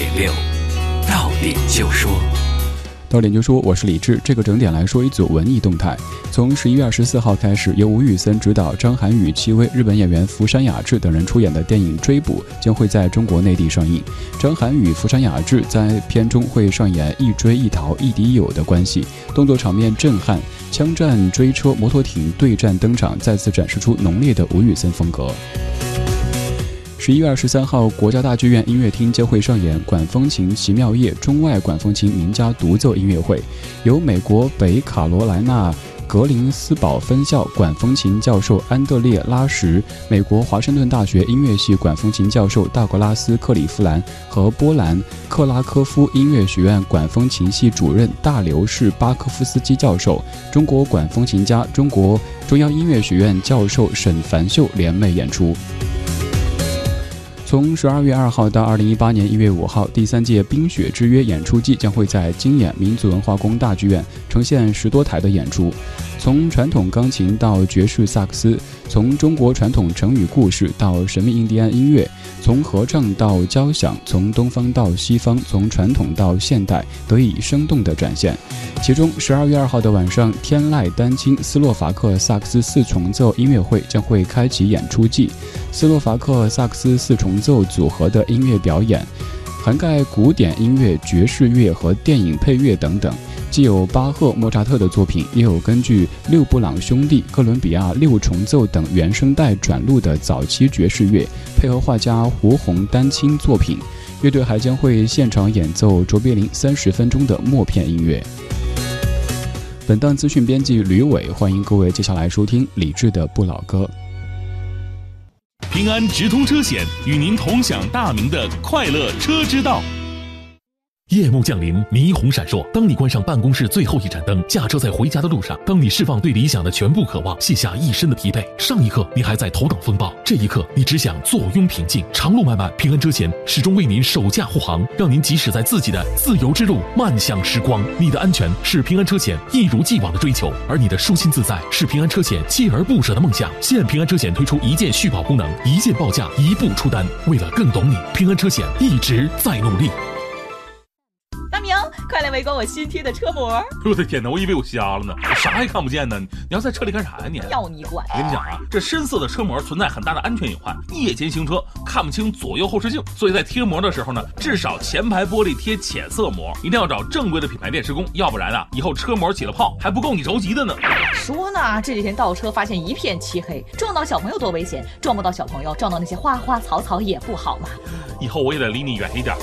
点六，到点就说。到点就说，我是李志。这个整点来说一组文艺动态。从十一月二十四号开始，由吴宇森执导、张涵予、戚薇、日本演员福山雅治等人出演的电影《追捕》将会在中国内地上映。张涵予、福山雅治在片中会上演一追一逃、亦敌亦友的关系，动作场面震撼，枪战、追车、摩托艇对战登场，再次展示出浓烈的吴宇森风格。十一月二十三号，国家大剧院音乐厅将会上演《管风琴奇妙夜》中外管风琴名家独奏音乐会，由美国北卡罗来纳格林斯堡分校管风琴教授安德烈拉什、美国华盛顿大学音乐系管风琴教授道格拉斯克里夫兰和波兰克拉科夫音乐学院管风琴系主任大流士巴科夫斯基教授、中国管风琴家、中国中央音乐学院教授沈凡秀联袂演出。从十二月二号到二零一八年一月五号，第三届《冰雪之约》演出季将会在金演民族文化宫大剧院呈现十多台的演出。从传统钢琴到爵士萨克斯，从中国传统成语故事到神秘印第安音乐，从合唱到交响，从东方到西方，从传统到现代，得以生动的展现。其中，十二月二号的晚上，天籁丹青斯洛伐克萨克斯四重奏音乐会将会开启演出季。斯洛伐克萨克斯四重奏组合的音乐表演，涵盖古典音乐、爵士乐和电影配乐等等。既有巴赫、莫扎特的作品，也有根据六布朗兄弟、哥伦比亚六重奏等原声带转录的早期爵士乐，配合画家胡红丹青作品。乐队还将会现场演奏卓别林三十分钟的默片音乐。本档资讯编辑吕伟，欢迎各位接下来收听李志的不老歌。平安直通车险与您同享大明的快乐车之道。夜幕降临，霓虹闪烁。当你关上办公室最后一盏灯，驾车在回家的路上，当你释放对理想的全部渴望，卸下一身的疲惫，上一刻你还在头等风暴，这一刻你只想坐拥平静。长路漫漫，平安车险始终为您守驾护航，让您即使在自己的自由之路漫向时光。你的安全是平安车险一如既往的追求，而你的舒心自在是平安车险锲而不舍的梦想。现平安车险推出一键续保功能，一键报价，一步出单。为了更懂你，平安车险一直在努力。快来围观我新贴的车膜！我的天哪，我以为我瞎了呢，我啥也看不见呢。你要在车里干啥呀？你要你管！我跟你讲啊，这深色的车膜存在很大的安全隐患，夜间行车看不清左右后视镜，所以在贴膜的时候呢，至少前排玻璃贴浅色膜，一定要找正规的品牌店施工，要不然啊，以后车膜起了泡还不够你着急的呢。说呢，这几天倒车发现一片漆黑，撞到小朋友多危险，撞不到小朋友，撞到那些花花草草也不好嘛。以后我也得离你远一点。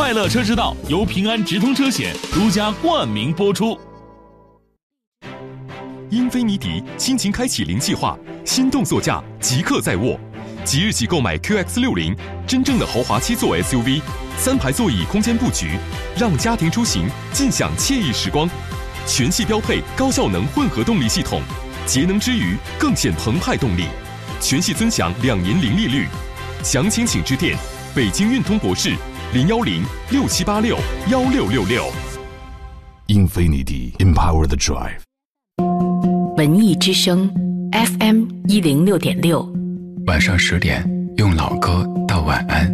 快乐车之道由平安直通车险独家冠名播出。英菲尼迪亲情开启零计划，心动座驾即刻在握，即日起购买 QX 六零，真正的豪华七座 SUV，三排座椅空间布局，让家庭出行尽享惬意时光。全系标配高效能混合动力系统，节能之余更显澎湃动力。全系尊享两年零利率，详情请致电北京运通博士。零幺零六七八六幺六六六，Infinity Empower the Drive。文艺之声，FM 一零六点六，晚上十点用老歌道晚安。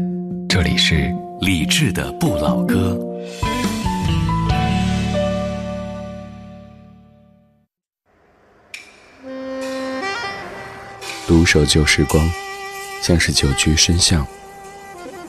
这里是李志的不老歌。独守旧时光，像是久居深巷。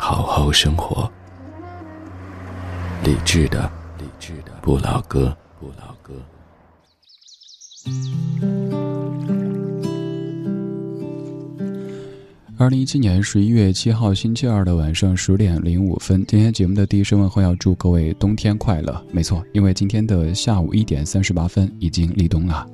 好好生活，理智的，理智的不老歌，不老歌。二零一七年十一月七号星期二的晚上十点零五分，今天节目的第一声问候要祝各位冬天快乐。没错，因为今天的下午一点三十八分已经立冬了。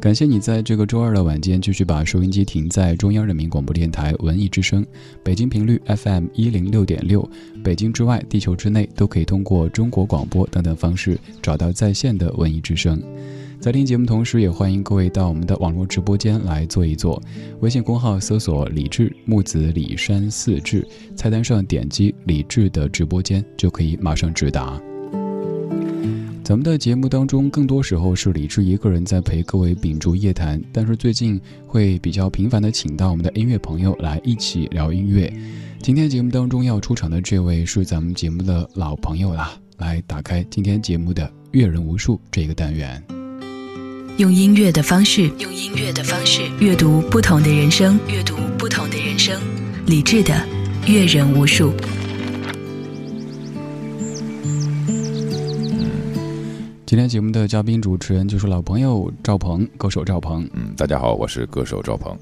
感谢你在这个周二的晚间继续把收音机停在中央人民广播电台文艺之声，北京频率 FM 一零六点六，北京之外、地球之内都可以通过中国广播等等方式找到在线的文艺之声。在听节目同时，也欢迎各位到我们的网络直播间来坐一坐。微信公号搜索“李志木子李山四志”，菜单上点击“李志的直播间”就可以马上直达。咱们的节目当中，更多时候是李志一个人在陪各位秉烛夜谈，但是最近会比较频繁的请到我们的音乐朋友来一起聊音乐。今天节目当中要出场的这位是咱们节目的老朋友啦，来打开今天节目的“阅人无数”这个单元。用音乐的方式，用音乐的方式阅读不同的人生，阅读不同的人生。理智的阅人无数。今天节目的嘉宾主持人就是老朋友赵鹏，歌手赵鹏。嗯，大家好，我是歌手赵鹏。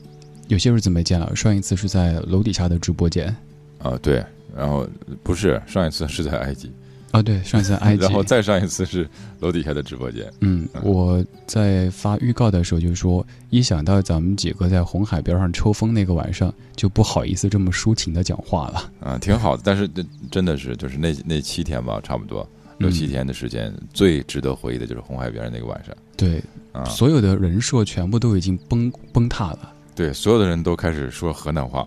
有些日子没见了，上一次是在楼底下的直播间。啊，对，然后不是上一次是在埃及。啊，对，上一次埃及，然后再上一次是楼底下的直播间。嗯，我在发预告的时候就说，一想到咱们几个在红海边上抽风那个晚上，就不好意思这么抒情的讲话了。啊，挺好的，但是真的是就是那那七天吧，差不多六七天的时间，最值得回忆的就是红海边那个晚上。对，啊，所有的人设全部都已经崩崩塌了。对，所有的人都开始说河南话，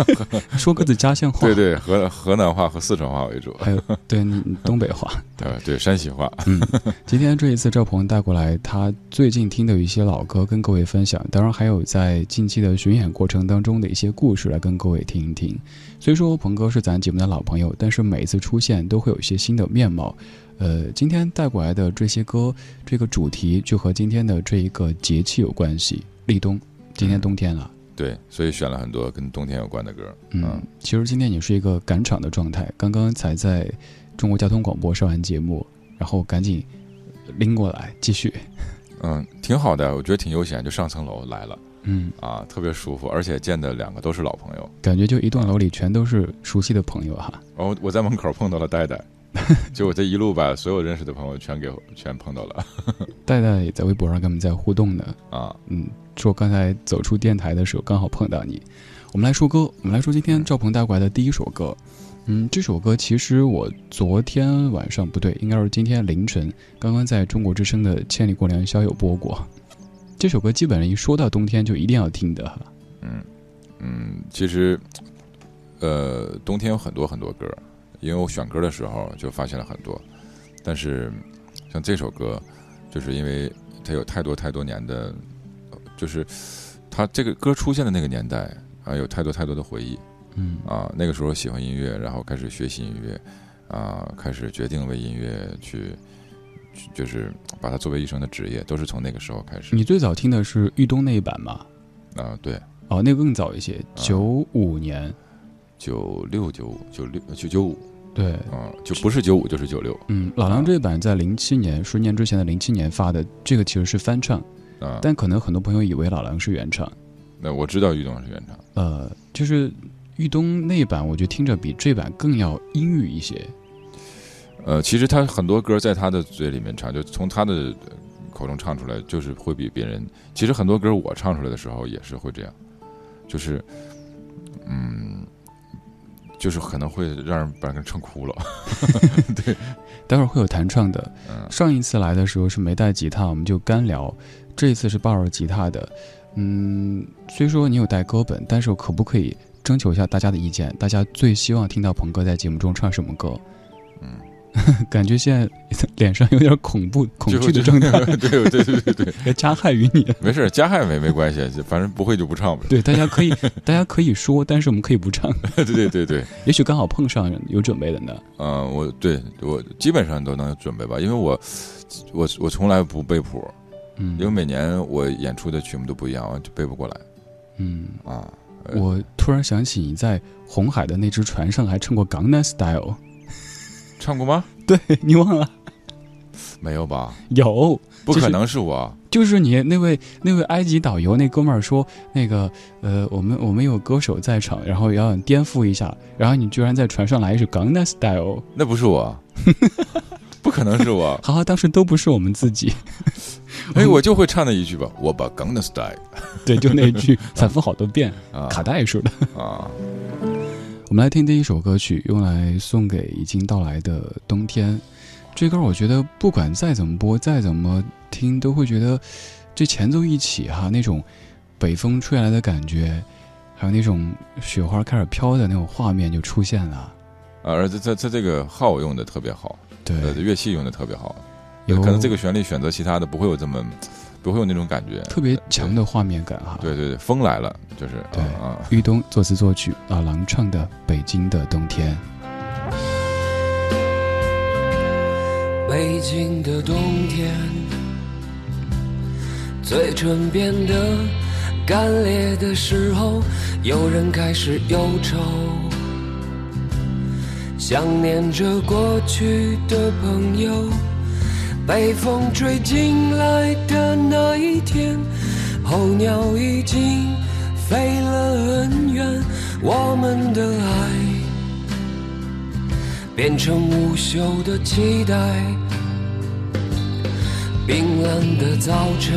说各自家乡话。对对，河河南话和四川话为主，还有对你东北话，对对山西话。嗯，今天这一次赵鹏带过来他最近听的一些老歌跟各位分享，当然还有在近期的巡演过程当中的一些故事来跟各位听一听。虽说鹏哥是咱节目的老朋友，但是每一次出现都会有一些新的面貌。呃，今天带过来的这些歌，这个主题就和今天的这一个节气有关系，立冬。今天冬天了，对，所以选了很多跟冬天有关的歌。嗯，其实今天你是一个赶场的状态，刚刚才在中国交通广播上完节目，然后赶紧拎过来继续。嗯，挺好的，我觉得挺悠闲，就上层楼来了。嗯，啊，特别舒服，而且见的两个都是老朋友，感觉就一栋楼里全都是熟悉的朋友哈。然后我在门口碰到了戴戴。就我这一路把所有认识的朋友全给全碰到了，戴戴也在微博上跟我们在互动呢 啊，嗯，说刚才走出电台的时候刚好碰到你。我们来说歌，我们来说今天赵鹏带过来的第一首歌，嗯，这首歌其实我昨天晚上不对，应该是今天凌晨刚刚在中国之声的《千里过良宵》有播过。这首歌基本上一说到冬天就一定要听的，嗯嗯，其实呃冬天有很多很多歌。因为我选歌的时候就发现了很多，但是像这首歌，就是因为它有太多太多年的，就是他这个歌出现的那个年代啊，有太多太多的回忆。嗯啊，那个时候喜欢音乐，然后开始学习音乐，啊，开始决定为音乐去，就是把它作为一生的职业，都是从那个时候开始。你最早听的是豫东那一版吗？啊，对。哦，那个更早一些，九五年。九六九五九六九九五，对，啊，就不是九五就是九六。嗯，老狼这一版在零七年，十年之前的零七年发的，这个其实是翻唱，啊，但可能很多朋友以为老狼是原唱。那我知道玉东是原唱，呃，就是玉东那版，我觉得听着比这版更要阴郁一些。呃，其实他很多歌在他的嘴里面唱，就从他的口中唱出来，就是会比别人。其实很多歌我唱出来的时候也是会这样，就是，嗯。就是可能会让人把人唱哭了，对，待会儿会有弹唱的。上一次来的时候是没带吉他，我们就干聊。这一次是抱着吉他的，嗯，虽说你有带歌本，但是我可不可以征求一下大家的意见？大家最希望听到鹏哥在节目中唱什么歌？嗯。感觉现在脸上有点恐怖、恐惧的状态。对对对对对，要 加害于你。没事，加害没没关系，反正不会就不唱呗。对，大家可以，大家可以说，但是我们可以不唱。对对对对，也许刚好碰上有准备的呢。嗯，我对我基本上都能准备吧，因为我我我从来不背谱，嗯，因为每年我演出的曲目都不一样，就背不过来。嗯啊，我突然想起你在红海的那只船上还唱过《港南 Style》。唱过吗？对你忘了？没有吧？有，不可能是我。就是你那位那位埃及导游那哥们儿说，那个呃，我们我们有歌手在场，然后要颠覆一下，然后你居然在船上来一首《港南 Style》。那不是我，不可能是我。好好，当时都不是我们自己。哎，我就会唱那一句吧，我把 Gangnam Style。对，就那一句，反复好多遍，卡带似的啊。我们来听第一首歌曲，用来送给已经到来的冬天。这歌我觉得不管再怎么播，再怎么听，都会觉得这前奏一起哈，那种北风吹来的感觉，还有那种雪花开始飘的那种画面就出现了。啊，而且它它这个号用的特别好，对，乐器用的特别好。有可能这个旋律选择其他的不会有这么。不会有那种感觉，特别强的画面感哈。对对对，风来了，就是对啊。玉东作词作曲，老狼唱的《北京的冬天》。北京的冬天，嘴唇变得干裂的时候，有人开始忧愁，想念着过去的朋友。北风吹进来的那一天，候鸟已经飞了很远，我们的爱变成无休的期待。冰冷的早晨，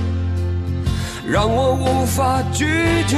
让我无法拒绝。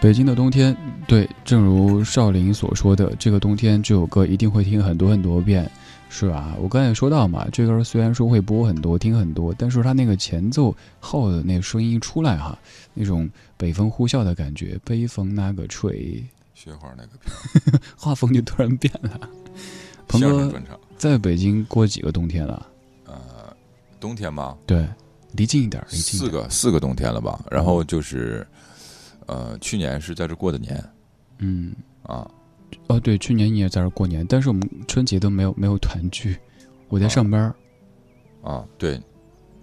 北京的冬天，对，正如少林所说的，这个冬天这首歌一定会听很多很多遍。是吧？我刚才也说到嘛，这歌虽然说会播很多、听很多，但是它那个前奏后的那个声音一出来哈，那种北风呼啸的感觉，北风那个吹，雪花那个飘，画风就突然变了。鹏哥在北京过几个冬天了？呃，冬天吗？对，离近一点，离近四个四个冬天了吧？然后就是，呃，去年是在这过的年，嗯啊。哦，对，去年你也在这过年，但是我们春节都没有没有团聚，我在上班啊，对，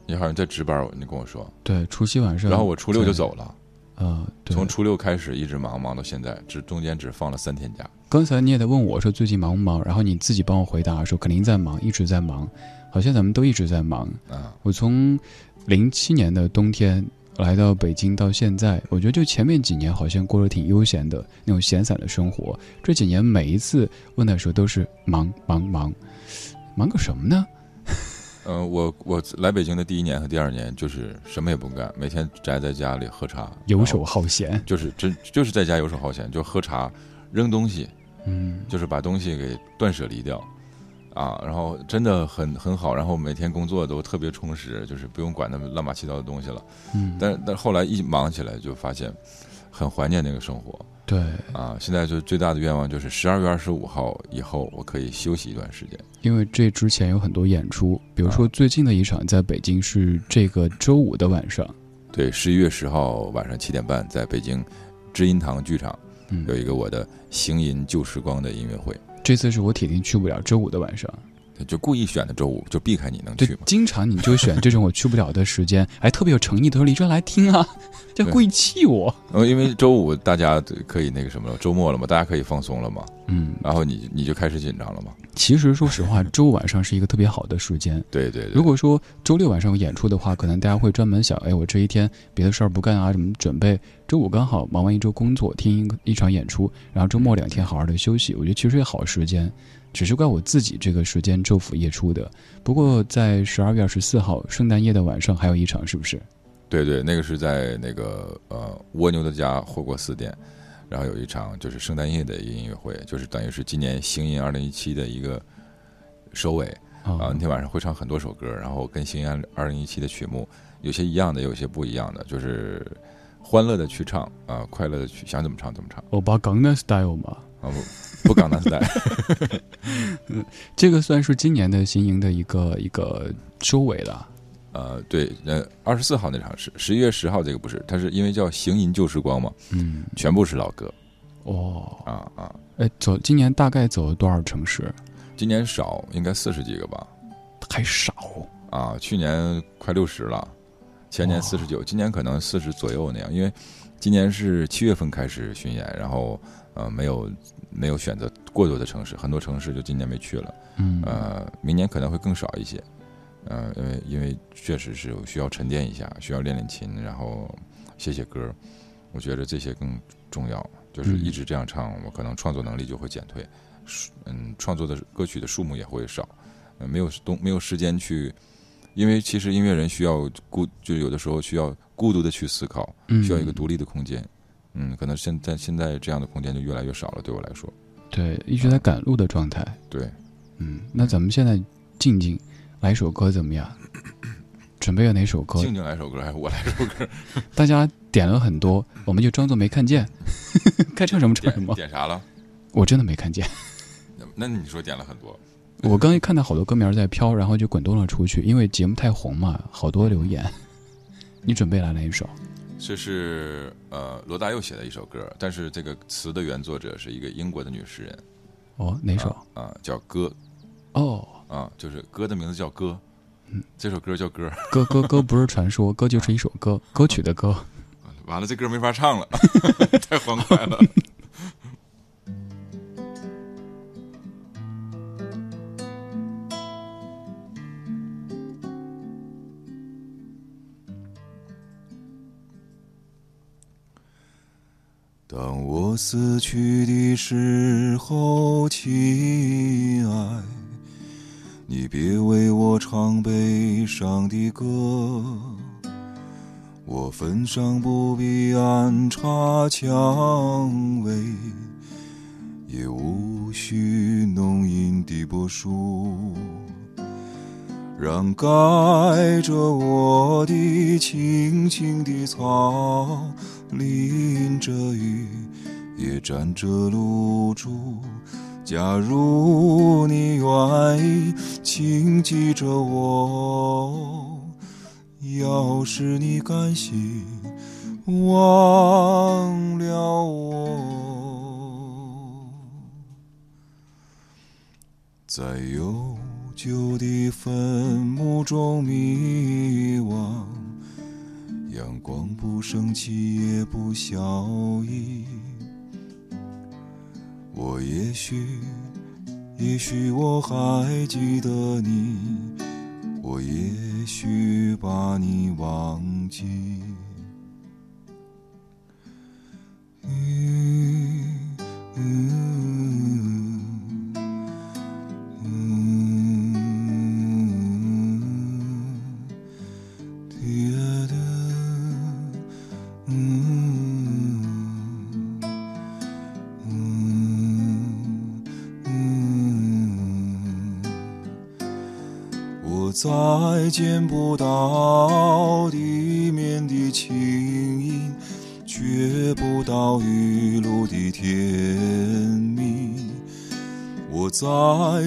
你好像在值班你跟我说。对，除夕晚上。然后我初六就走了。啊，从初六开始一直忙忙到现在，只中间只放了三天假。刚才你也在问我说最近忙不忙，然后你自己帮我回答说肯定在忙，一直在忙，好像咱们都一直在忙。啊，我从零七年的冬天来到北京到现在，我觉得就前面几年好像过得挺悠闲的那种闲散的生活，这几年每一次问的时候都是忙忙忙，忙个什么呢？嗯，我我来北京的第一年和第二年就是什么也不干，每天宅在家里喝茶，游手好闲。就是真就是在家游手好闲，就喝茶、扔东西，嗯，就是把东西给断舍离掉，啊，然后真的很很好，然后每天工作都特别充实，就是不用管那么乱七八糟的东西了。嗯，但但后来一忙起来，就发现很怀念那个生活对，啊。现在就最大的愿望就是十二月二十五号以后，我可以休息一段时间。因为这之前有很多演出，比如说最近的一场在北京是这个周五的晚上，对，十一月十号晚上七点半，在北京知音堂剧场嗯有，一个我的《行吟旧时光》的音乐会，这次是我铁定去不了周五的晚上。就故意选的周五，就避开你能去吗？，经常你就选这种我去不了的时间，还特别有诚意的说：“李真来听啊！”就故意气我。呃，因为周五大家可以那个什么了，周末了嘛，大家可以放松了嘛，嗯，然后你你就开始紧张了嘛。其实说实话，周五晚上是一个特别好的时间。对对对，如果说周六晚上有演出的话，可能大家会专门想：哎，我这一天别的事儿不干啊，什么准备？周五刚好忙完一周工作，听一一场演出，然后周末两天好好的休息，我觉得其实也好时间。只是怪我自己这个时间昼伏夜出的。不过在十二月二十四号圣诞夜的晚上还有一场，是不是？对对，那个是在那个呃蜗牛的家火锅四店，然后有一场就是圣诞夜的一个音乐会，就是等于是今年星音二零一七的一个收尾啊。啊那天晚上会唱很多首歌，然后跟星音二零一七的曲目有些一样的，有些不一样的，就是欢乐的去唱啊，快乐的去想怎么唱怎么唱欧巴港南 style 嘛，啊，不不港南 style。这个算是今年的新营的一个一个收尾了。呃，对，呃，二十四号那场是十一月十号，这个不是，它是因为叫《行吟旧时光》嘛，嗯，全部是老歌哦，啊啊。哎，走，今年大概走了多少城市？今年少，应该四十几个吧？还少。啊，去年快六十了，前年四十九，今年可能四十左右那样。因为今年是七月份开始巡演，然后呃没有没有选择过多的城市，很多城市就今年没去了。嗯，呃，明年可能会更少一些。呃，因为因为确实是有需要沉淀一下，需要练练琴，然后写写歌。我觉得这些更重要。就是嗯一直这样唱，我可能创作能力就会减退，数嗯，创作的歌曲的数目也会少，呃，没有东没有时间去，因为其实音乐人需要孤，就有的时候需要孤独的去思考，嗯需要一个独立的空间。嗯，可能现在现在这样的空间就越来越少了，对我来说。对，一直在赶路的状态。对，嗯，那咱们现在静静来一首歌怎么样？准备了哪首歌？静静来首歌，还是我来首歌？大家点了很多，我们就装作没看见，该唱什么唱什点么。点啥了？我真的没看见，那那你说点了很多，我刚一看到好多歌名在飘，然后就滚动了出去，因为节目太红嘛，好多留言。你准备来哪一首？这是呃罗大佑写的一首歌，但是这个词的原作者是一个英国的女诗人，哦，哪首？啊啊叫歌哦，啊，就是歌的名字叫歌，嗯这首歌叫歌，歌歌歌不是传说，歌就是一首歌，歌曲的歌。完了这歌没法唱了，太欢快了。当我死去的时候，亲爱，你别为我唱悲伤的歌。我坟上不必安插蔷薇，也无需浓荫的柏树，让盖着我的青青的草，淋着雨，也沾着露珠。假如你愿意请记着我。要是你甘心忘了我，在悠久的坟墓中迷惘，阳光不升起也不消翳，我也许，也许我还记得你，我也许把你忘记。再见不到地面的轻音，觉不到雨露的甜蜜，我再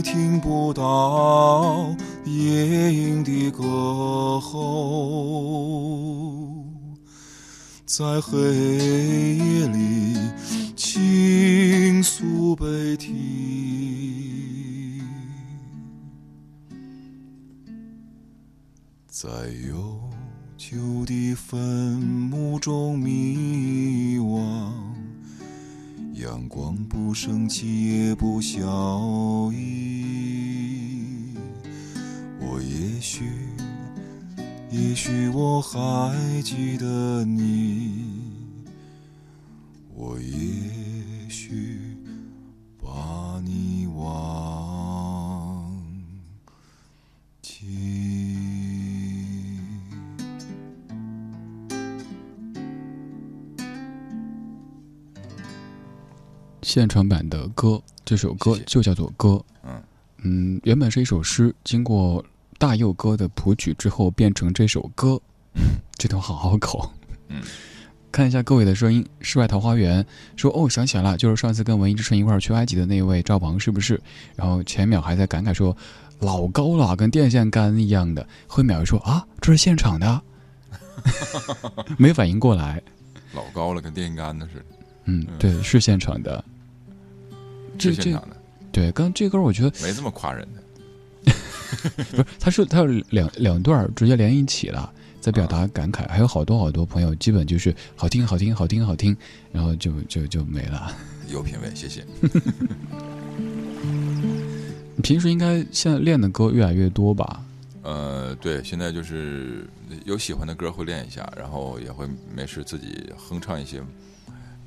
听不到夜莺的歌喉，在黑夜里倾诉悲在悠久的坟墓中迷惘，阳光不升起也不消翳。我也许，也许我还记得你，我也许现场版的歌，这首歌就叫做《歌》。嗯嗯，原本是一首诗，经过大佑哥的谱曲之后，变成这首歌。这都好好口。嗯，看一下各位的声音。世外桃花源说：“哦，想起来了，就是上次跟文艺之声一块儿去埃及的那位赵鹏，是不是？”然后前秒还在感慨说：“老高了，跟电线杆一样的。”后秒又说：“啊，这是现场的。”没反应过来。老高了，跟电线杆子似的。嗯，对，是现场的。是现场的，对，刚这歌我觉得没这么夸人的，不是，他是他是两两段直接连一起了，在表达感慨，还有好多好多朋友，基本就是好听好听好听好听，然后就就就没了。有品位，谢谢。你平时应该现在练的歌越来越多吧？呃，对，现在就是有喜欢的歌会练一下，然后也会没事自己哼唱一些。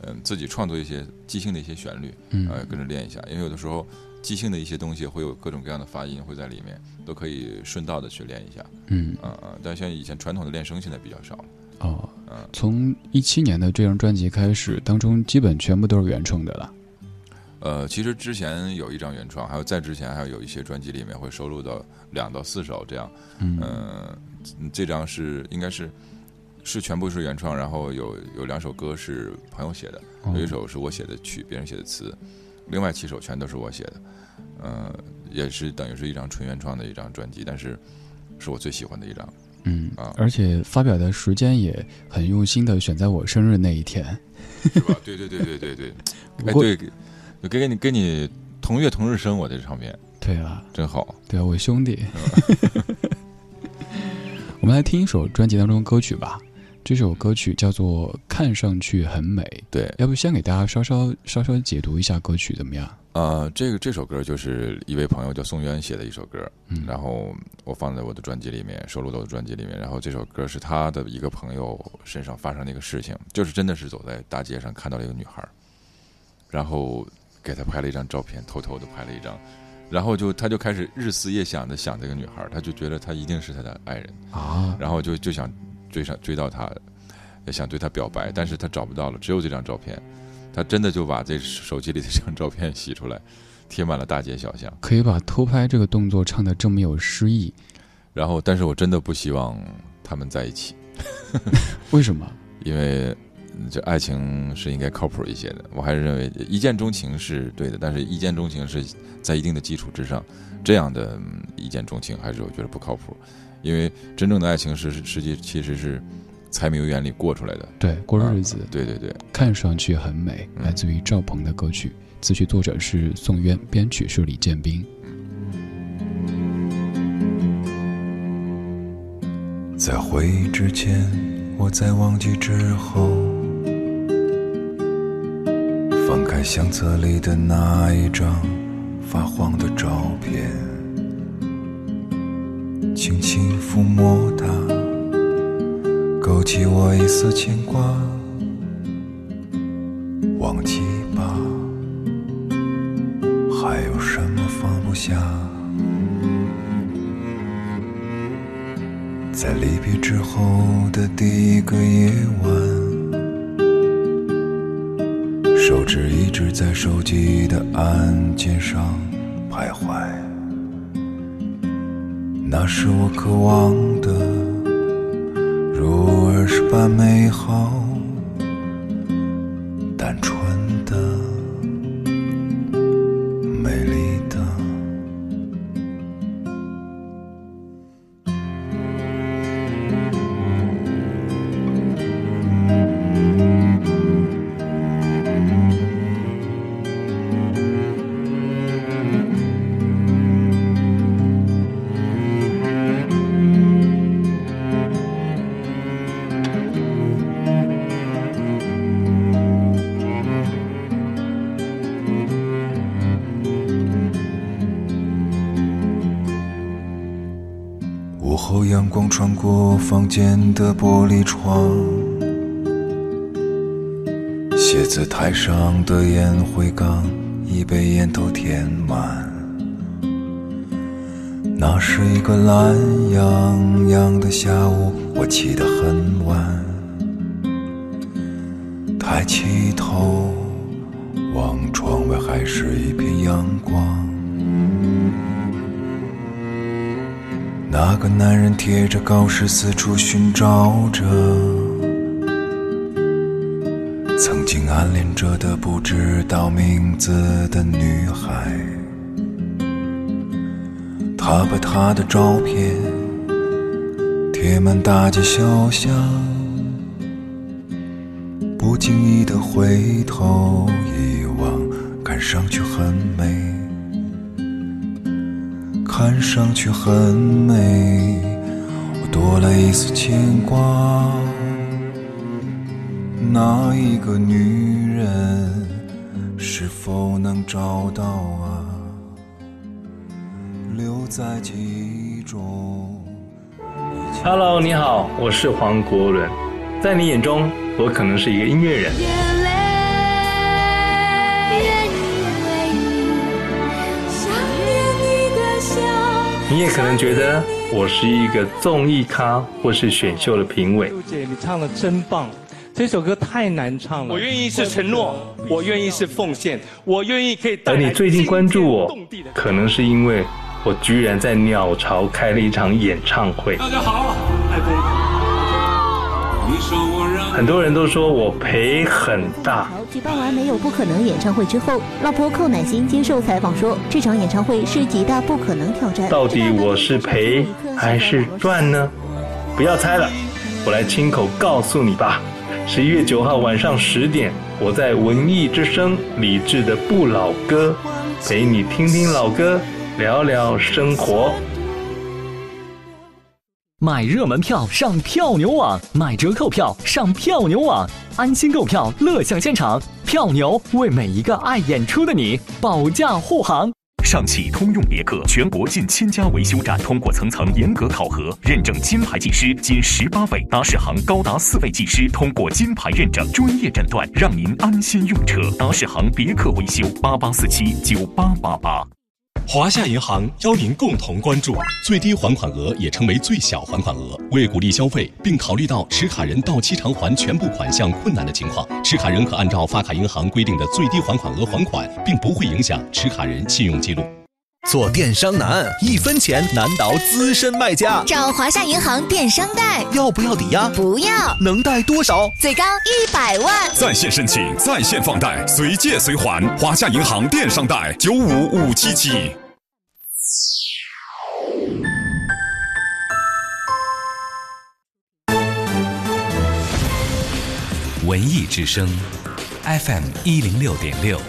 嗯，自己创作一些即兴的一些旋律，呃，跟着练一下。因为有的时候即兴的一些东西会有各种各样的发音会在里面，都可以顺道的去练一下。嗯，啊啊！但像以前传统的练声现在比较少了。哦，嗯，从一七年的这张专辑开始，当中基本全部都是原创的了。呃，其实之前有一张原创，还有在之前还有有一些专辑里面会收录到两到四首这样。嗯，这张是应该是。是全部是原创，然后有有两首歌是朋友写的，有一首是我写的曲，别人写的词，另外七首全都是我写的，嗯，也是等于是一张纯原创的一张专辑，但是是我最喜欢的一张，嗯啊，而且发表的时间也很用心的选在我生日那一天，是吧？对对对对对对，哎对，跟跟 你跟你同月同日生，我的唱片，对啊，真好，对啊，我兄弟，我们来听一首专辑当中的歌曲吧。这首歌曲叫做《看上去很美》，对，要不先给大家稍稍稍稍解读一下歌曲怎么样？呃，这个这首歌就是一位朋友叫宋渊写的一首歌，嗯，然后我放在我的专辑里面，收录到我的专辑里面。然后这首歌是他的一个朋友身上发生的一个事情，就是真的是走在大街上看到了一个女孩，然后给他拍了一张照片，偷偷的拍了一张，然后就他就开始日思夜想的想这个女孩，他就觉得她一定是他的爱人啊，然后就就想。追上追到他，想对他表白，但是他找不到了，只有这张照片。他真的就把这手机里的这张照片洗出来，贴满了大街小巷。可以把偷拍这个动作唱得这么有诗意。然后，但是我真的不希望他们在一起。为什么？因为这爱情是应该靠谱一些的。我还是认为一见钟情是对的，但是一见钟情是在一定的基础之上，这样的一见钟情还是我觉得不靠谱。因为真正的爱情是实际其实是柴米油盐里过出来的，对，过日子，对对对，看上去很美，来自于赵鹏的歌曲，词曲作者是宋渊，编曲是李建斌。在回忆之前，我在忘记之后，翻开相册里的那一张发黄的照片，轻轻抚摸它，勾起我一丝牵挂。是我渴望窗，写字台上的烟灰缸已被烟头填满。那是一个懒洋洋的下午，我起得很晚，抬起头望窗外，还是一片阳光。那个男人贴着告示四处寻找着，曾经暗恋着的不知道名字的女孩。他把她的照片贴满大街小巷，不经意的回头一望，看上去很美。看上去很美，我多了一丝牵挂。那一个女人，是否能找到啊？留在记忆中。Hello，你好，我是黄国伦。在你眼中，我可能是一个音乐人。你也可能觉得我是一个综艺咖，或是选秀的评委。杜姐，你唱的真棒，这首歌太难唱了。我愿意是承诺，我愿意是奉献，我愿意可以。而你最近关注我，可能是因为我居然在鸟巢开了一场演唱会。大家好，爱疯狂。很多人都说我赔很大。举办完没有不可能演唱会之后，老婆寇乃馨接受采访说，这场演唱会是极大不可能挑战。到底我是赔还是赚呢？不要猜了，我来亲口告诉你吧。十一月九号晚上十点，我在文艺之声李志的不老歌，陪你听听老歌，聊聊生活。买热门票上票牛网，买折扣票上票牛网，安心购票，乐享现场。票牛为每一个爱演出的你保驾护航。上汽通用别克全国近千家维修站通过层层严格考核，认证金牌技师仅十八位，达世行高达四位技师通过金牌认证，专业诊断，让您安心用车。达世行别克维修八八四七九八八八。华夏银行邀您共同关注最低还款额，也称为最小还款额。为鼓励消费，并考虑到持卡人到期偿还全部款项困难的情况，持卡人可按照发卡银行规定的最低还款额还款，并不会影响持卡人信用记录。做电商难，一分钱难倒资深卖家。找华夏银行电商贷，要不要抵押？不要。能贷多少？最高一百万。在线申请，在线放贷，随借随还。华夏银行电商贷九五五七七。文艺之声，FM 一零六点六，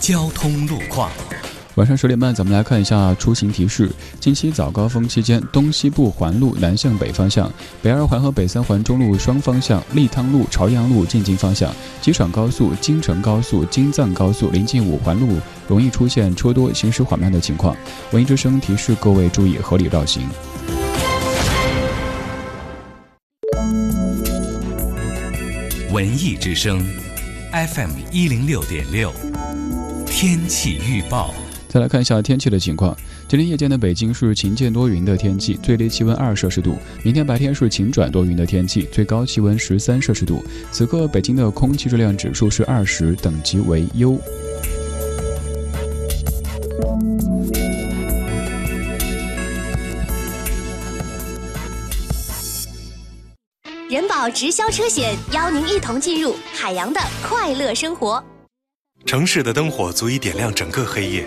交通路况。晚上十点半，咱们来看一下出行提示。近期早高峰期间，东西部环路南向北方向、北二环和北三环中路双方向、立汤路、朝阳路进京方向、机场高速、京承高速、京藏高速临近五环路容易出现车多、行驶缓慢的情况。文艺之声提示各位注意合理绕行。文艺之声，FM 一零六点六，天气预报。再来看一下天气的情况。今天夜间的北京是晴间多云的天气，最低气温二摄氏度。明天白天是晴转多云的天气，最高气温十三摄氏度。此刻北京的空气质量指数是二十，等级为优。人保直销车险邀您一同进入海洋的快乐生活。城市的灯火足以点亮整个黑夜，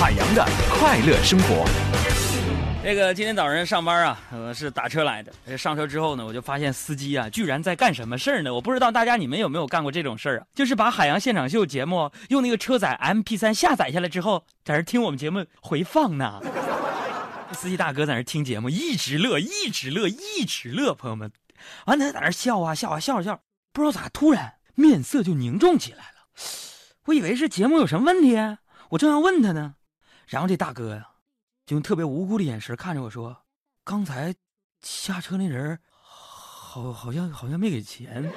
海洋的快乐生活。那个今天早上上班啊，我是打车来的。上车之后呢，我就发现司机啊，居然在干什么事儿呢？我不知道大家你们有没有干过这种事儿啊？就是把海洋现场秀节目用那个车载 MP3 下载下来之后，在那听我们节目回放呢。司机大哥在那听节目，一直乐，一直乐，一直乐，朋友们。完，他在那笑啊笑啊笑着笑，不知道咋突然面色就凝重起来了。我以为是节目有什么问题，我正要问他呢，然后这大哥呀，就用特别无辜的眼神看着我说：“刚才下车那人，好好像好像没给钱。”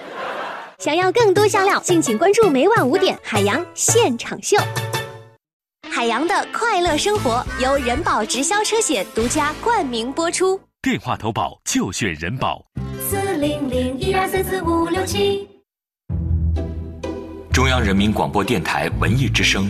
想要更多香料，敬请关注每晚五点海洋现场秀。海洋的快乐生活由人保直销车险独家冠名播出。电话投保就选人保。四零零一二三四五六七。中央人民广播电台文艺之声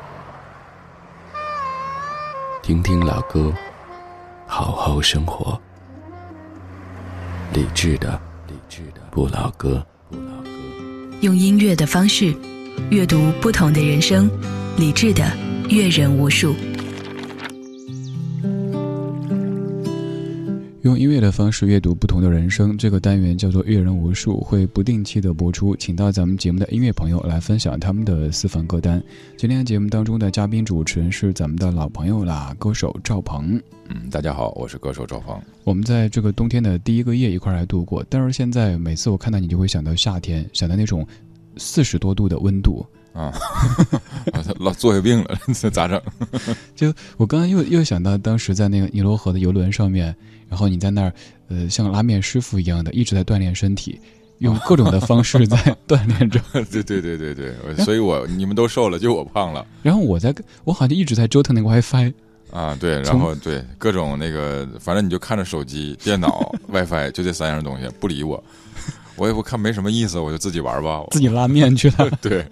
听听老歌，好好生活。理智的，理智的不老歌，不老歌。用音乐的方式阅读不同的人生，理智的阅人无数。乐的方式阅读不同的人生，这个单元叫做“阅人无数”，会不定期的播出，请到咱们节目的音乐朋友来分享他们的私房歌单。今天节目当中的嘉宾主持人是咱们的老朋友啦，歌手赵鹏。嗯，大家好，我是歌手赵鹏。我们在这个冬天的第一个夜一块来度过，但是现在每次我看到你，就会想到夏天，想到那种四十多度的温度。啊，老坐下病了，这 咋整？就我刚刚又又想到当时在那个尼罗河的游轮上面，然后你在那儿，呃，像拉面师傅一样的一直在锻炼身体，用各种的方式在锻炼着。对对对对对，所以我你们都瘦了，就我胖了。然后我在，我好像一直在折腾那个 WiFi。啊，对，然后对各种那个，反正你就看着手机、电脑、WiFi，就这三样东西，不理我。我也不看没什么意思，我就自己玩吧，自己拉面去了。对，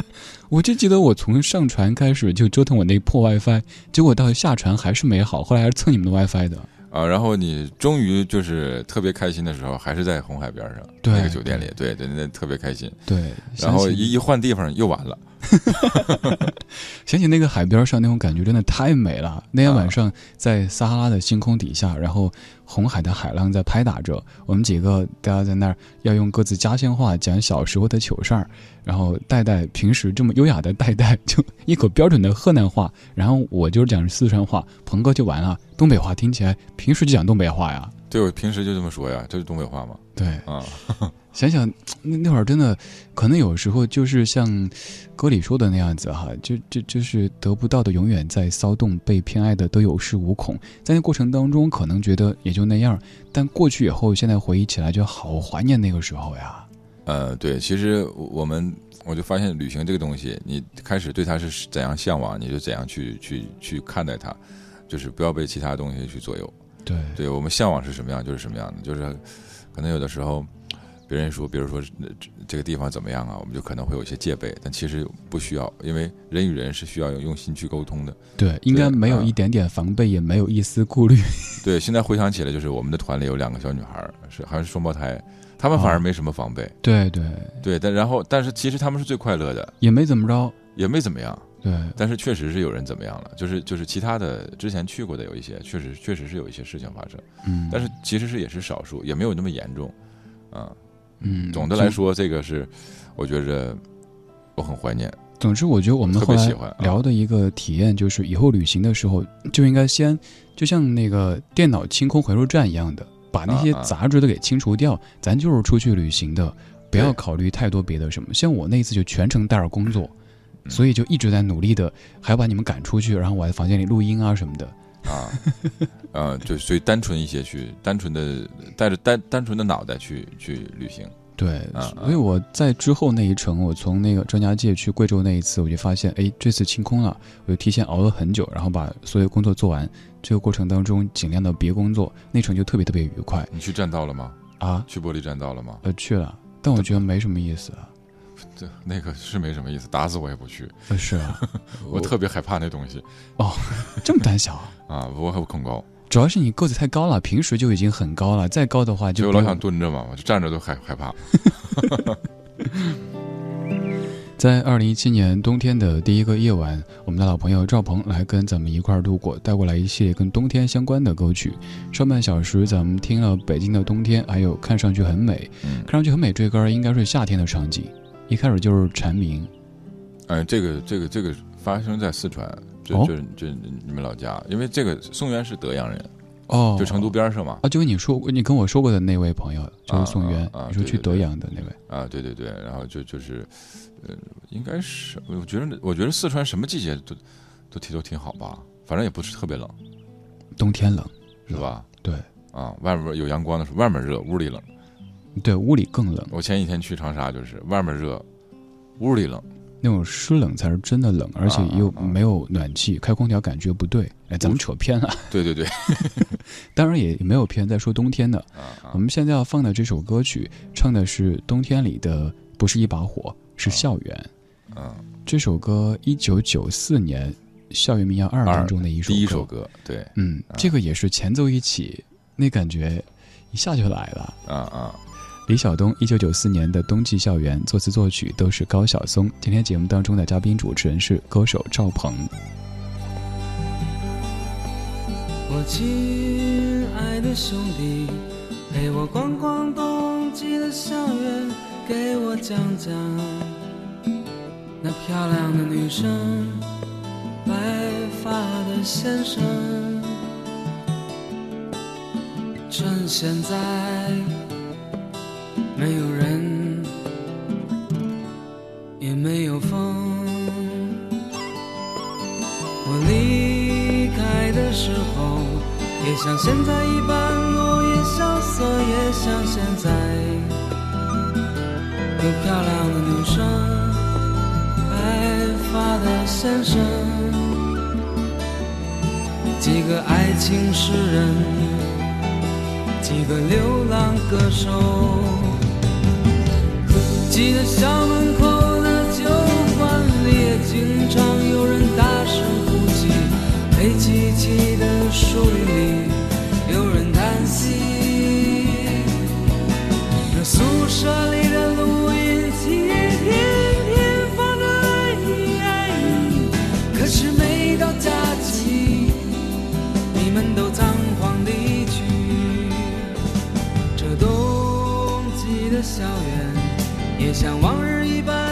我就记得我从上船开始就折腾我那破 WiFi，结果到下船还是没好，后来还是蹭你们的 WiFi 的。啊，然后你终于就是特别开心的时候，还是在红海边上那个酒店里，对对，那特别开心。对，然后一一换地方又完了。想起那个海边上那种感觉，真的太美了。那天晚上在撒哈拉的星空底下，然后红海的海浪在拍打着，我们几个大家在那儿要用各自家乡话讲小时候的糗事儿。然后戴戴平时这么优雅的戴戴，就一口标准的河南话，然后我就讲四川话，鹏哥就完了，东北话听起来平时就讲东北话呀。对，我平时就这么说呀，这是东北话嘛。对啊。想想那那会儿真的，可能有时候就是像歌里说的那样子哈，就就就是得不到的永远在骚动，被偏爱的都有恃无恐。在那过程当中，可能觉得也就那样，但过去以后，现在回忆起来就好怀念那个时候呀。呃，对，其实我们我就发现旅行这个东西，你开始对它是怎样向往，你就怎样去去去看待它，就是不要被其他东西去左右。对，对我们向往是什么样，就是什么样的，就是可能有的时候。别人说，比如说这这个地方怎么样啊，我们就可能会有一些戒备，但其实不需要，因为人与人是需要用用心去沟通的。对，应该没有一点点防备，也没有一丝顾虑。对，现在回想起来，就是我们的团里有两个小女孩，是好像是双胞胎，她们反而没什么防备。对对对，但然后但是其实她们是最快乐的，也没怎么着，也没怎么样。对，但是确实是有人怎么样了，就是就是其他的之前去过的有一些，确实确实是有一些事情发生。嗯，但是其实是也是少数，也没有那么严重，啊。嗯，总的来说，这个是我觉着我很怀念。总之，我觉得我们后来聊的一个体验就是，以后旅行的时候就应该先，就像那个电脑清空回收站一样的，把那些杂质都给清除掉。咱就是出去旅行的，不要考虑太多别的什么。像我那次就全程带着工作，所以就一直在努力的，还要把你们赶出去，然后我在房间里录音啊什么的。啊，呃，就所以单纯一些去，单纯的带着单单纯的脑袋去去旅行。对，所以我在之后那一程，我从那个张家界去贵州那一次，我就发现，哎，这次清空了，我就提前熬了很久，然后把所有工作做完。这个过程当中，尽量的别工作，那程就特别特别愉快。你去栈道了吗？啊，去玻璃栈道了吗？呃，去了，但我觉得没什么意思。对，那个是没什么意思，打死我也不去。是啊，我特别害怕那东西。哦，这么胆小啊？我还恐高。主要是你个子太高了，平时就已经很高了，再高的话就老想蹲着嘛，我就站着都害害怕。在二零一七年冬天的第一个夜晚，我们的老朋友赵鹏来跟咱们一块儿度过，带过来一系列跟冬天相关的歌曲。上半小时咱们听了《北京的冬天》，还有《看上去很美》。看上去很美，这歌应该是夏天的场景。一开始就是蝉鸣，嗯，这个这个这个发生在四川，就就就你们老家，因为这个宋元是德阳人，哦，就成都边上嘛，啊，就跟你说，你跟我说过的那位朋友就是宋元，你说去德阳的那位，啊，对对对，然后就就是，呃，应该是，我觉得我觉得四川什么季节都都挺都挺好吧，反正也不是特别冷，冬天冷是吧？对，啊，外面有阳光的时候，外面热，屋里冷。对，屋里更冷。我前几天去长沙，就是外面热，屋里冷，那种湿冷才是真的冷，而且又没有暖气，开空调感觉不对。哎，咱们扯偏了。对 对对，当然也没有偏，在说冬天的。啊我们现在要放的这首歌曲，唱的是冬天里的，不是一把火，是校园。嗯，这首歌一九九四年《校园民谣二》当中的一首第一首歌。对，嗯，这个也是前奏一起，那感觉一下就来了。啊啊。李晓东，一九九四年的《冬季校园》，作词作曲都是高晓松。今天节目当中的嘉宾主持人是歌手赵鹏。我亲爱的兄弟，陪我逛逛冬季的校园，给我讲讲那漂亮的女生，白发的先生，趁现在。没有人，也没有风。我离开的时候，也像现在一般落叶萧瑟，也像现在有漂亮的女生，白发的先生，几个爱情诗人，几个流浪歌手。记得校门口的酒馆里也经常有人大声哭泣黑漆漆的树林里有人叹息。这宿舍里的录音机也天天放着爱你爱你可是每到假期你们都仓皇离去。这冬季的校园也像往日一般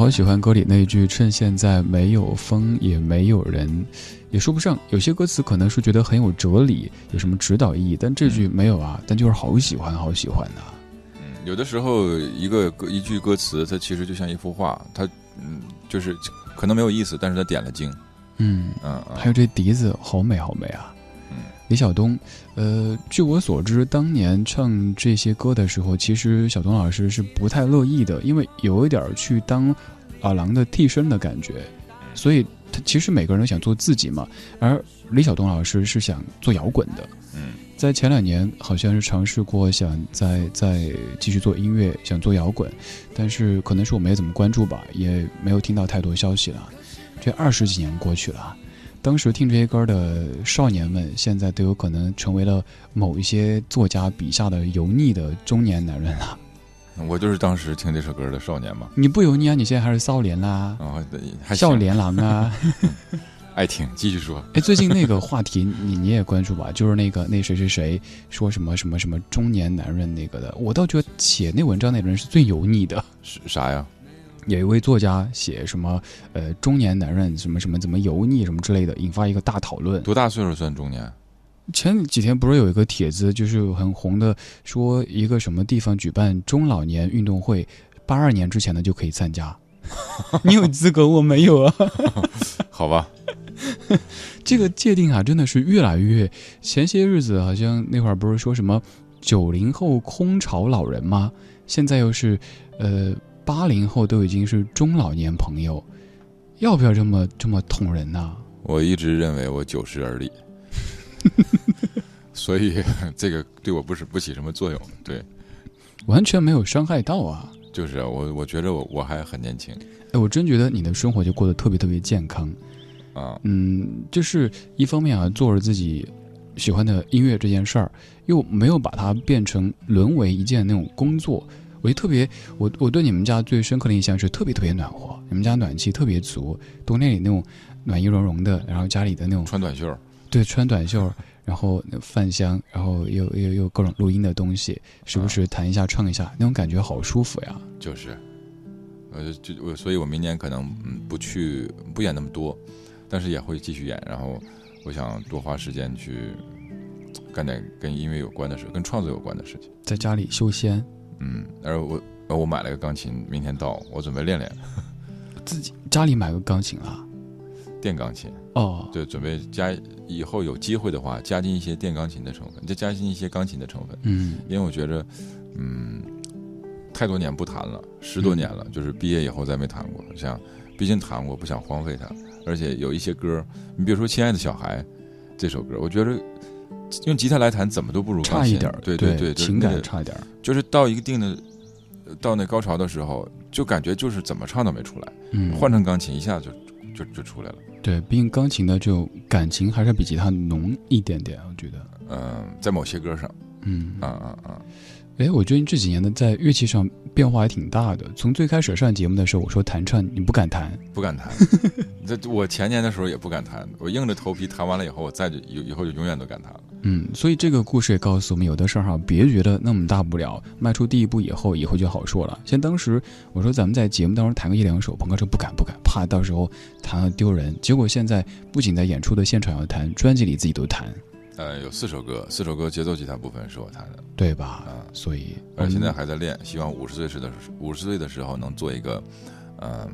好喜欢歌里那一句“趁现在没有风，也没有人”，也说不上。有些歌词可能是觉得很有哲理，有什么指导意义，但这句没有啊，但就是好喜欢，好喜欢呐。嗯，有的时候一个歌一句歌词，它其实就像一幅画，它嗯，就是可能没有意思，但是它点了睛。嗯嗯，还有这笛子，好美，好美啊！嗯，李晓东，呃，据我所知，当年唱这些歌的时候，其实小东老师是不太乐意的，因为有一点去当尔郎的替身的感觉，所以他其实每个人都想做自己嘛。而李晓东老师是想做摇滚的，嗯，在前两年好像是尝试过想再再继续做音乐，想做摇滚，但是可能是我没怎么关注吧，也没有听到太多消息了。这二十几年过去了。当时听这些歌的少年们，现在都有可能成为了某一些作家笔下的油腻的中年男人了。我就是当时听这首歌的少年嘛。你不油腻啊？你现在还是少年啦，啊，还少年郎啊。爱听，继续说。哎，最近那个话题，你你也关注吧？就是那个那谁谁谁说什么什么什么中年男人那个的，我倒觉得写那文章那个人是最油腻的。是啥呀？有一位作家写什么，呃，中年男人什么什么怎么油腻什么之类的，引发一个大讨论。多大岁数算中年？前几天不是有一个帖子，就是很红的，说一个什么地方举办中老年运动会，八二年之前的就可以参加。你有资格，我没有啊。好吧，这个界定啊，真的是越来越。前些日子好像那会儿不是说什么九零后空巢老人吗？现在又是，呃。八零后都已经是中老年朋友，要不要这么这么捅人呢？我一直认为我九十而立，所以这个对我不是不起什么作用。对，完全没有伤害到啊。就是我，我觉得我我还很年轻。哎，我真觉得你的生活就过得特别特别健康啊。嗯，就是一方面啊，做着自己喜欢的音乐这件事儿，又没有把它变成沦为一件那种工作。我就特别，我我对你们家最深刻的印象是特别特别暖和，你们家暖气特别足，冬天里那种暖意融融的，然后家里的那种穿短袖，对，穿短袖，然后饭香，然后又又又各种录音的东西，时不时弹一下唱一下，那种感觉好舒服呀。就是，呃，就我，所以我明年可能嗯不去不演那么多，但是也会继续演，然后我想多花时间去干点跟音乐有关的事，跟创作有关的事情，在家里修仙。嗯，而我，我买了个钢琴，明天到，我准备练练。自己家里买个钢琴啊？电钢琴哦，对，准备加以后有机会的话，加进一些电钢琴的成分，再加进一些钢琴的成分。嗯，因为我觉着，嗯，太多年不弹了，十多年了，就是毕业以后再没弹过。想，毕竟弹过，不想荒废它。而且有一些歌，你比如说《亲爱的小孩》这首歌，我觉得。用吉他来弹怎么都不如差一点对对对，情感差一点就是到一定的，到那高潮的时候，就感觉就是怎么唱都没出来。嗯，换成钢琴一下就就就出来了。对，毕竟钢琴的就感情还是比吉他浓一点点，我觉得。嗯，在某些歌上。嗯啊啊啊！哎，我觉得这几年呢，在乐器上变化还挺大的。从最开始上节目的时候，我说弹唱，你不敢弹，不敢弹。这我前年的时候也不敢弹，我硬着头皮弹完了以后，我再就以以后就永远都敢弹了。嗯，所以这个故事也告诉我们，有的事儿哈，别觉得那么大不了，迈出第一步以后，以后就好说了。像当时我说咱们在节目当中弹个一两首，朋克说不敢不敢，怕到时候弹了丢人。结果现在不仅在演出的现场要弹，专辑里自己都弹。呃，有四首歌，四首歌节奏吉他部分是我弹的，对吧？啊，所以而现在还在练，希望五十岁时的五十岁的时候能做一个，嗯。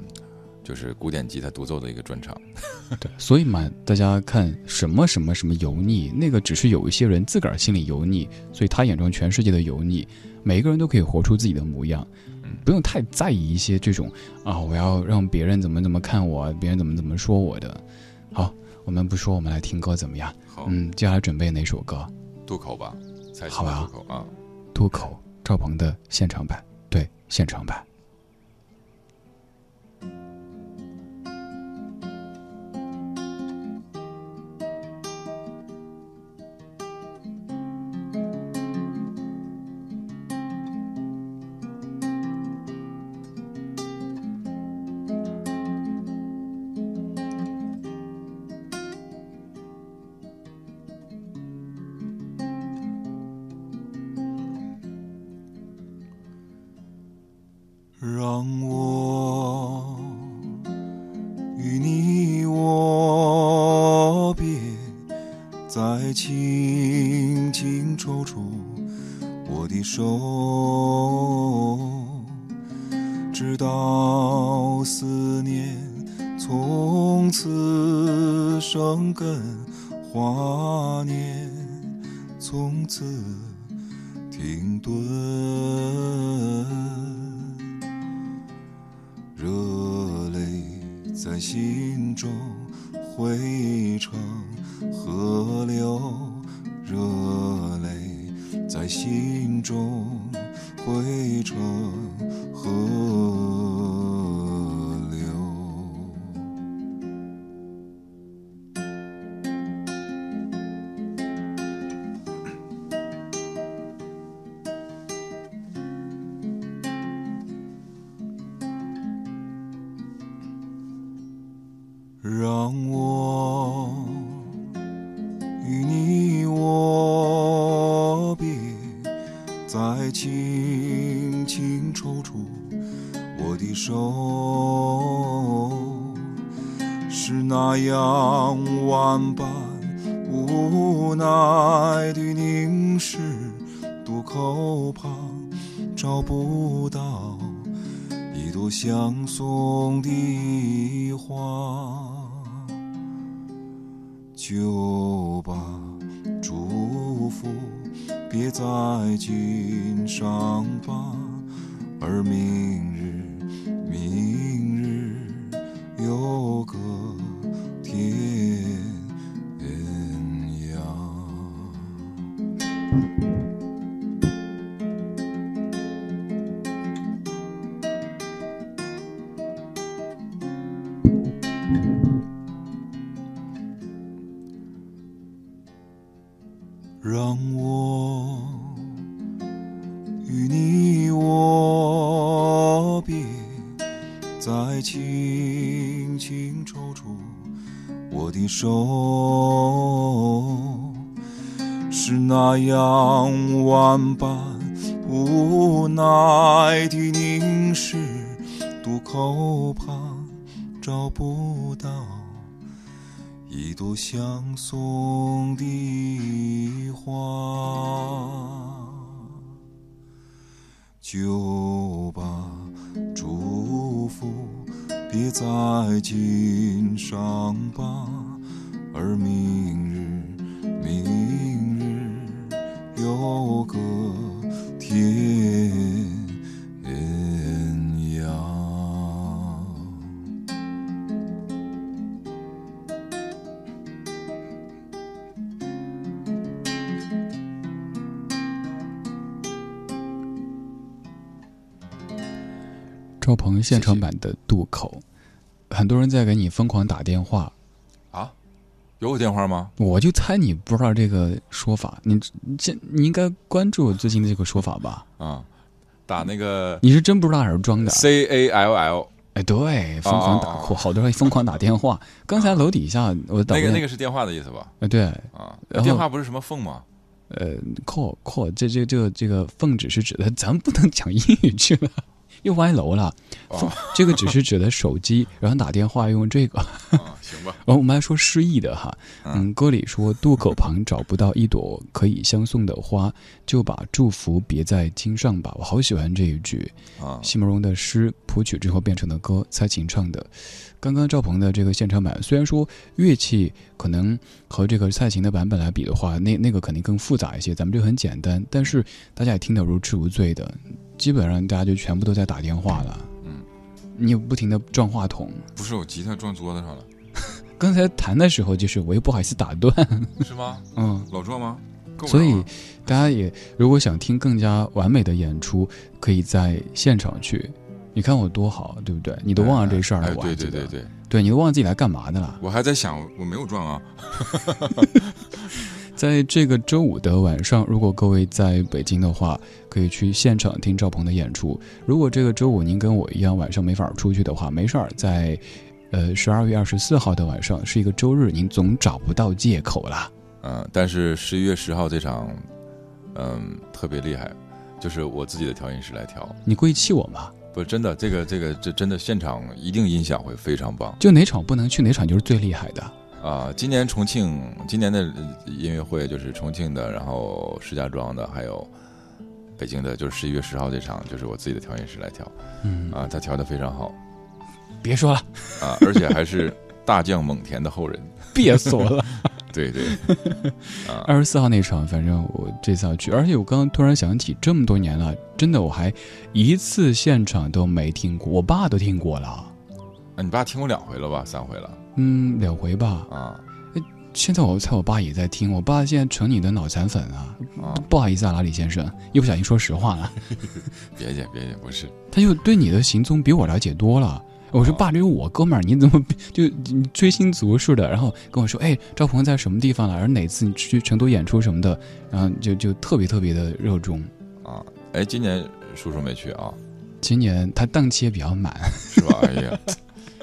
就是古典吉他独奏的一个专场，对，所以嘛，大家看什么什么什么油腻，那个只是有一些人自个儿心里油腻，所以他眼中全世界的油腻，每一个人都可以活出自己的模样，不用太在意一些这种啊，我要让别人怎么怎么看我，别人怎么怎么说我的。好，我们不说，我们来听歌怎么样？好，嗯，接下来准备哪首歌？渡口吧，好吧，渡口啊，渡口，赵鹏的现场版，对，现场版。心中汇成河找不到。一朵相送的花，就把祝福别在襟上吧，而明日，明日有个天赵鹏现场版的《渡口》，很多人在给你疯狂打电话，啊，有我电话吗？我就猜你不知道这个说法，你这你应该关注最近的这个说法吧？啊，打那个你是真不知道还是装的 C A L L，哎，对，疯狂打酷，好多人疯狂打电话。刚才楼底下我那个那个是电话的意思吧？哎，对啊，电话不是什么凤吗？呃，call call，这这这个这个凤只是指的，咱不能讲英语去了。又歪楼了，哦、这个只是指的手机，然后打电话用这个。啊、行吧。然后我们还说失意的哈，嗯，歌里说渡口旁找不到一朵可以相送的花，就把祝福别在襟上吧。我好喜欢这一句啊。席慕容的诗谱曲之后变成的歌，蔡琴唱的。刚刚赵鹏的这个现场版，虽然说乐器可能和这个蔡琴的版本来比的话，那那个肯定更复杂一些，咱们这很简单，但是大家也听得如痴如醉的。基本上大家就全部都在打电话了，嗯，你也不停的撞话筒，不是我吉他撞桌子上了。刚才弹的时候，就是我又不好意思打断，是吗？嗯，老撞吗？所以大家也如果想听更加完美的演出，可以在现场去。你看我多好，对不对？你都忘了这事儿了，哎、我对对对对，对你都忘了自己来干嘛的了。我还在想，我没有撞啊。在这个周五的晚上，如果各位在北京的话，可以去现场听赵鹏的演出。如果这个周五您跟我一样晚上没法出去的话，没事儿，在呃十二月二十四号的晚上是一个周日，您总找不到借口啦。嗯，但是十一月十号这场，嗯，特别厉害，就是我自己的调音师来调。你故意气我吗？不，真的，这个这个这真的现场一定音响会非常棒。就哪场不能去，哪场就是最厉害的。啊，今年重庆今年的音乐会就是重庆的，然后石家庄的，还有北京的，就是十一月十号这场，就是我自己的调音师来调。嗯啊，他调的非常好。别说了啊，而且还是大将蒙恬的后人。别说了。对 对。啊，二十四号那场，反正我这次要去，而且我刚刚突然想起，这么多年了，真的我还一次现场都没听过，我爸都听过了。啊，你爸听过两回了吧？三回了。嗯，两回吧。啊，现在我猜我爸也在听，我爸现在成你的脑残粉啊！不好意思啊，拉里先生，一不小心说实话了。别介，别介，不是。他就对你的行踪比我了解多了。我说爸，这是我哥们儿，你怎么就追星族似的？然后跟我说，哎，赵鹏在什么地方了？而哪次你去成都演出什么的？然后就就特别特别的热衷。啊，哎，今年叔叔没去啊？今年他档期也比较满，是吧？哎呀。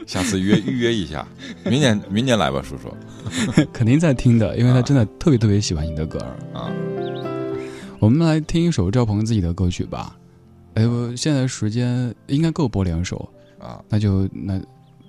下次约预约一下，明年明年来吧，叔叔。肯定在听的，因为他真的特别特别喜欢你的歌啊。我们来听一首赵鹏自己的歌曲吧。哎，我现在时间应该够播两首啊，那就那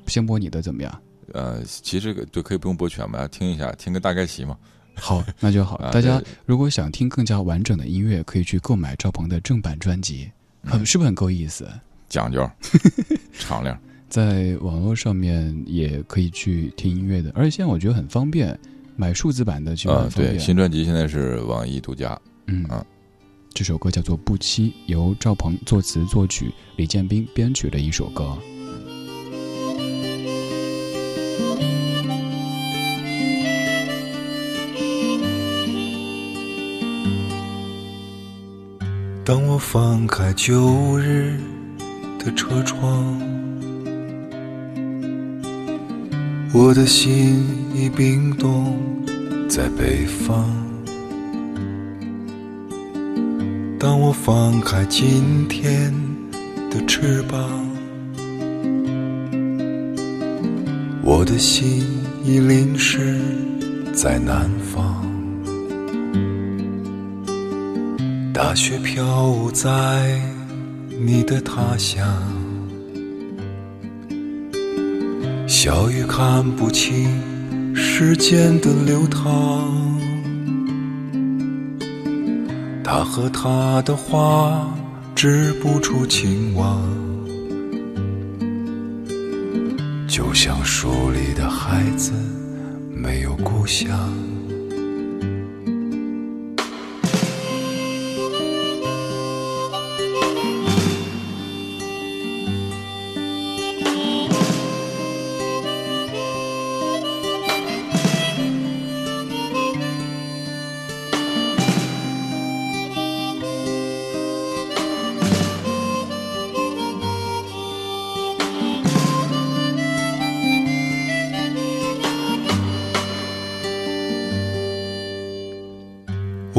先播你的怎么样？呃，其实就可以不用播全吧，听一下，听个大概齐嘛。好，那就好。大家如果想听更加完整的音乐，可以去购买赵鹏的正版专辑，很是不是很够意思？讲究，敞亮。在网络上面也可以去听音乐的，而且现在我觉得很方便，买数字版的就很方便。对，新专辑现在是网易独家。嗯啊，这首歌叫做《不期》，由赵鹏作词作曲，李建斌编曲的一首歌。当我放开旧日的车窗。我的心已冰冻在北方。当我放开今天的翅膀，我的心已淋湿在南方。大雪飘舞在你的他乡。小雨看不清时间的流淌，他和他的花织不出情网，就像书里的孩子没有故乡。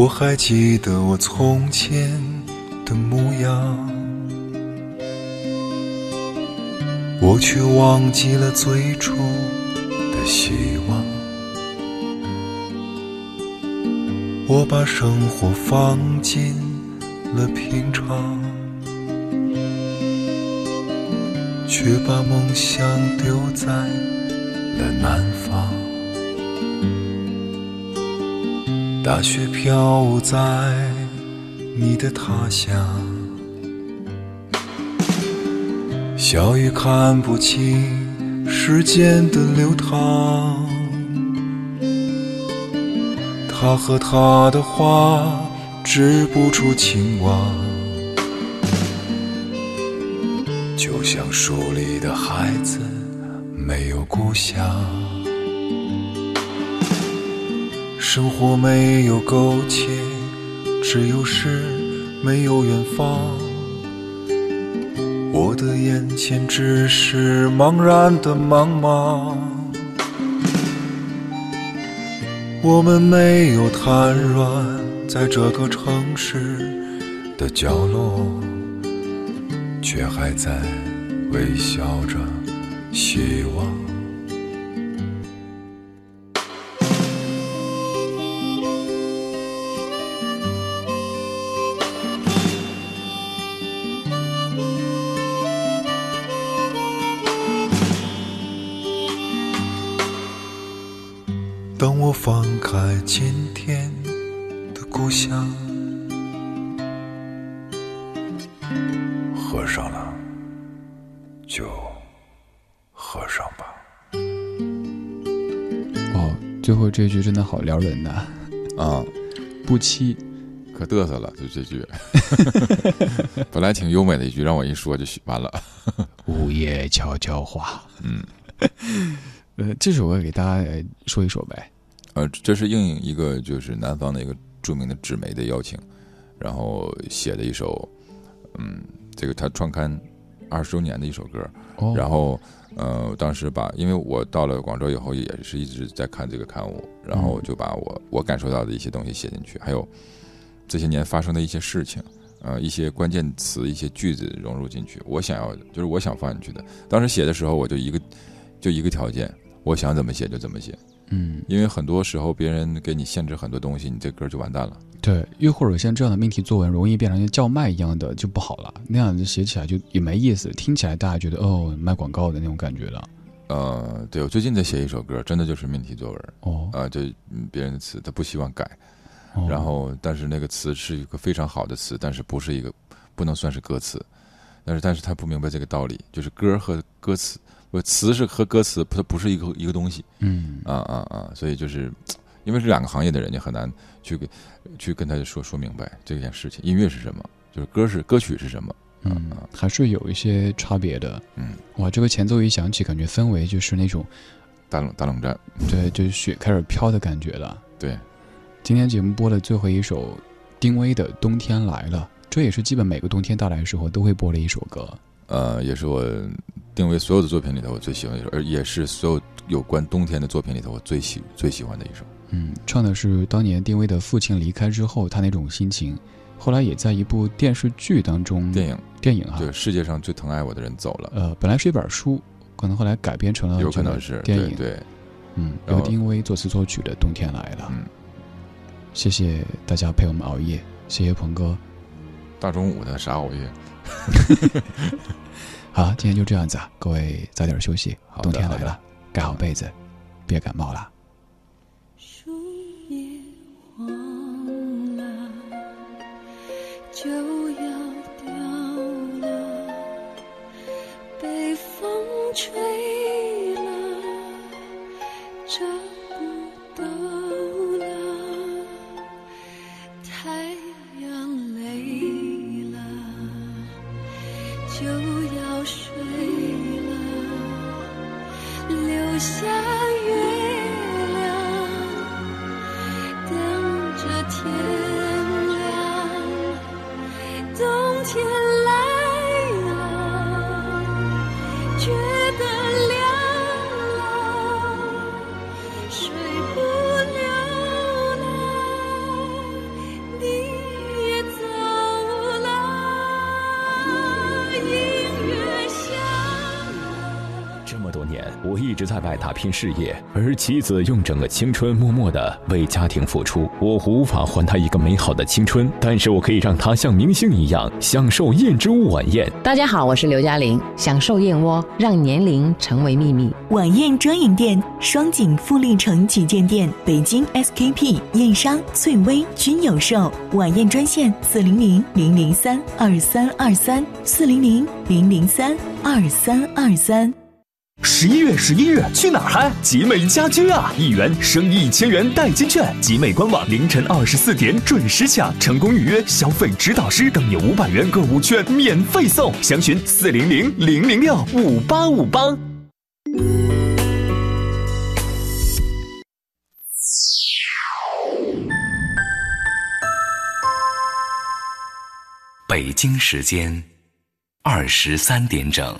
我还记得我从前的模样，我却忘记了最初的希望。我把生活放进了平常，却把梦想丢在了南方。大雪飘在你的他乡，小雨看不清时间的流淌，他和他的花织不出情网，就像书里的孩子没有故乡。生活没有苟且，只有诗，没有远方。我的眼前只是茫然的茫茫。我们没有瘫软在这个城市的角落，却还在微笑着希望。今天的故乡，合上了，就合上吧。哦，最后这句真的好撩人呐！啊，不期，可嘚瑟了，就这句。本来挺优美的一句，让我一说就完了。午夜悄悄话，嗯，呃，这首歌给大家说一说呗。呃，这是应一个就是南方的一个著名的纸媒的邀请，然后写的一首，嗯，这个他创刊二十周年的一首歌。哦。然后，呃，当时把，因为我到了广州以后，也是一直在看这个刊物，然后就把我我感受到的一些东西写进去，还有这些年发生的一些事情，呃，一些关键词、一些句子融入进去。我想要，就是我想放进去的。当时写的时候，我就一个就一个条件，我想怎么写就怎么写。嗯，因为很多时候别人给你限制很多东西，你这歌就完蛋了。对，又或者像这样的命题作文，容易变成像叫卖一样的就不好了，那样子写起来就也没意思，听起来大家觉得哦卖广告的那种感觉了。呃，对我最近在写一首歌，真的就是命题作文。哦，啊，就别人的词他不希望改，然后但是那个词是一个非常好的词，但是不是一个不能算是歌词，但是但是他不明白这个道理，就是歌和歌词。不，词是和歌词，它不是一个一个东西。嗯啊啊啊！所以就是，因为是两个行业的人，你很难去给去跟他说说明白这件事情。音乐是什么？就是歌是歌曲是什么？嗯，还是有一些差别的。嗯，哇，这个前奏一响起，感觉氛围就是那种大冷大冷战，对，就是雪开始飘的感觉了。对，今天节目播的最后一首，丁薇的《冬天来了》，这也是基本每个冬天到来的时候都会播的一首歌。呃，也是我定位所有的作品里头我最喜欢的一首，而也是所有有关冬天的作品里头我最喜最喜欢的一首。嗯，唱的是当年丁薇的父亲离开之后他那种心情，后来也在一部电视剧当中，电影电影哈，对，世界上最疼爱我的人走了。呃，本来是一本书，可能后来改编成了有可能是电影。对，嗯，由丁薇作词作曲的《冬天来了》。嗯，谢谢大家陪我们熬夜，谢谢鹏哥。大中午的啥熬夜？好，今天就这样子啊，各位早点休息。冬天来了，盖好被子，别感冒了。树叶黄了，就要掉了，被风吹拼事业，而妻子用整个青春默默的为家庭付出。我无法还她一个美好的青春，但是我可以让她像明星一样享受燕之屋晚宴。大家好，我是刘嘉玲，享受燕窝，让年龄成为秘密。晚宴专营店双井富力城旗舰店、北京 SKP、燕莎、翠微均有售。晚宴专线：四零零零零三二三二三，四零零零零三二三二三。十一月十一日去哪儿嗨？集美家居啊！一元升一千元代金券，集美官网凌晨二十四点准时抢，成功预约消费指导师更有五百元购物券免费送。详询四零零零零六五八五八。北京时间二十三点整。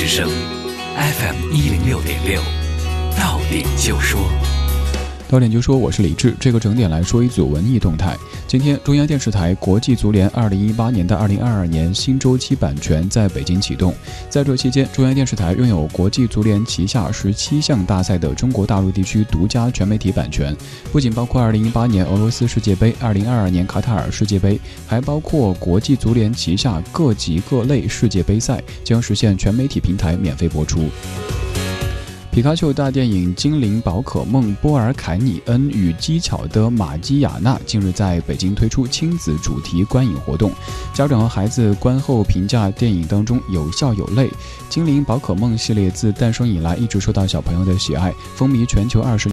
之声，FM 一零六点六，到点就说。到点就说我是李志，这个整点来说一组文艺动态。今天，中央电视台国际足联二零一八年的二零二二年新周期版权在北京启动。在这期间，中央电视台拥有国际足联旗下十七项大赛的中国大陆地区独家全媒体版权，不仅包括二零一八年俄罗斯世界杯、二零二二年卡塔尔世界杯，还包括国际足联旗下各级各类世界杯赛，将实现全媒体平台免费播出。皮卡丘大电影《精灵宝可梦波尔凯尼恩与机巧的玛基亚娜》近日在北京推出亲子主题观影活动，家长和孩子观后评价电影当中有笑有泪。精灵宝可梦系列自诞生以来一直受到小朋友的喜爱，风靡全球二十。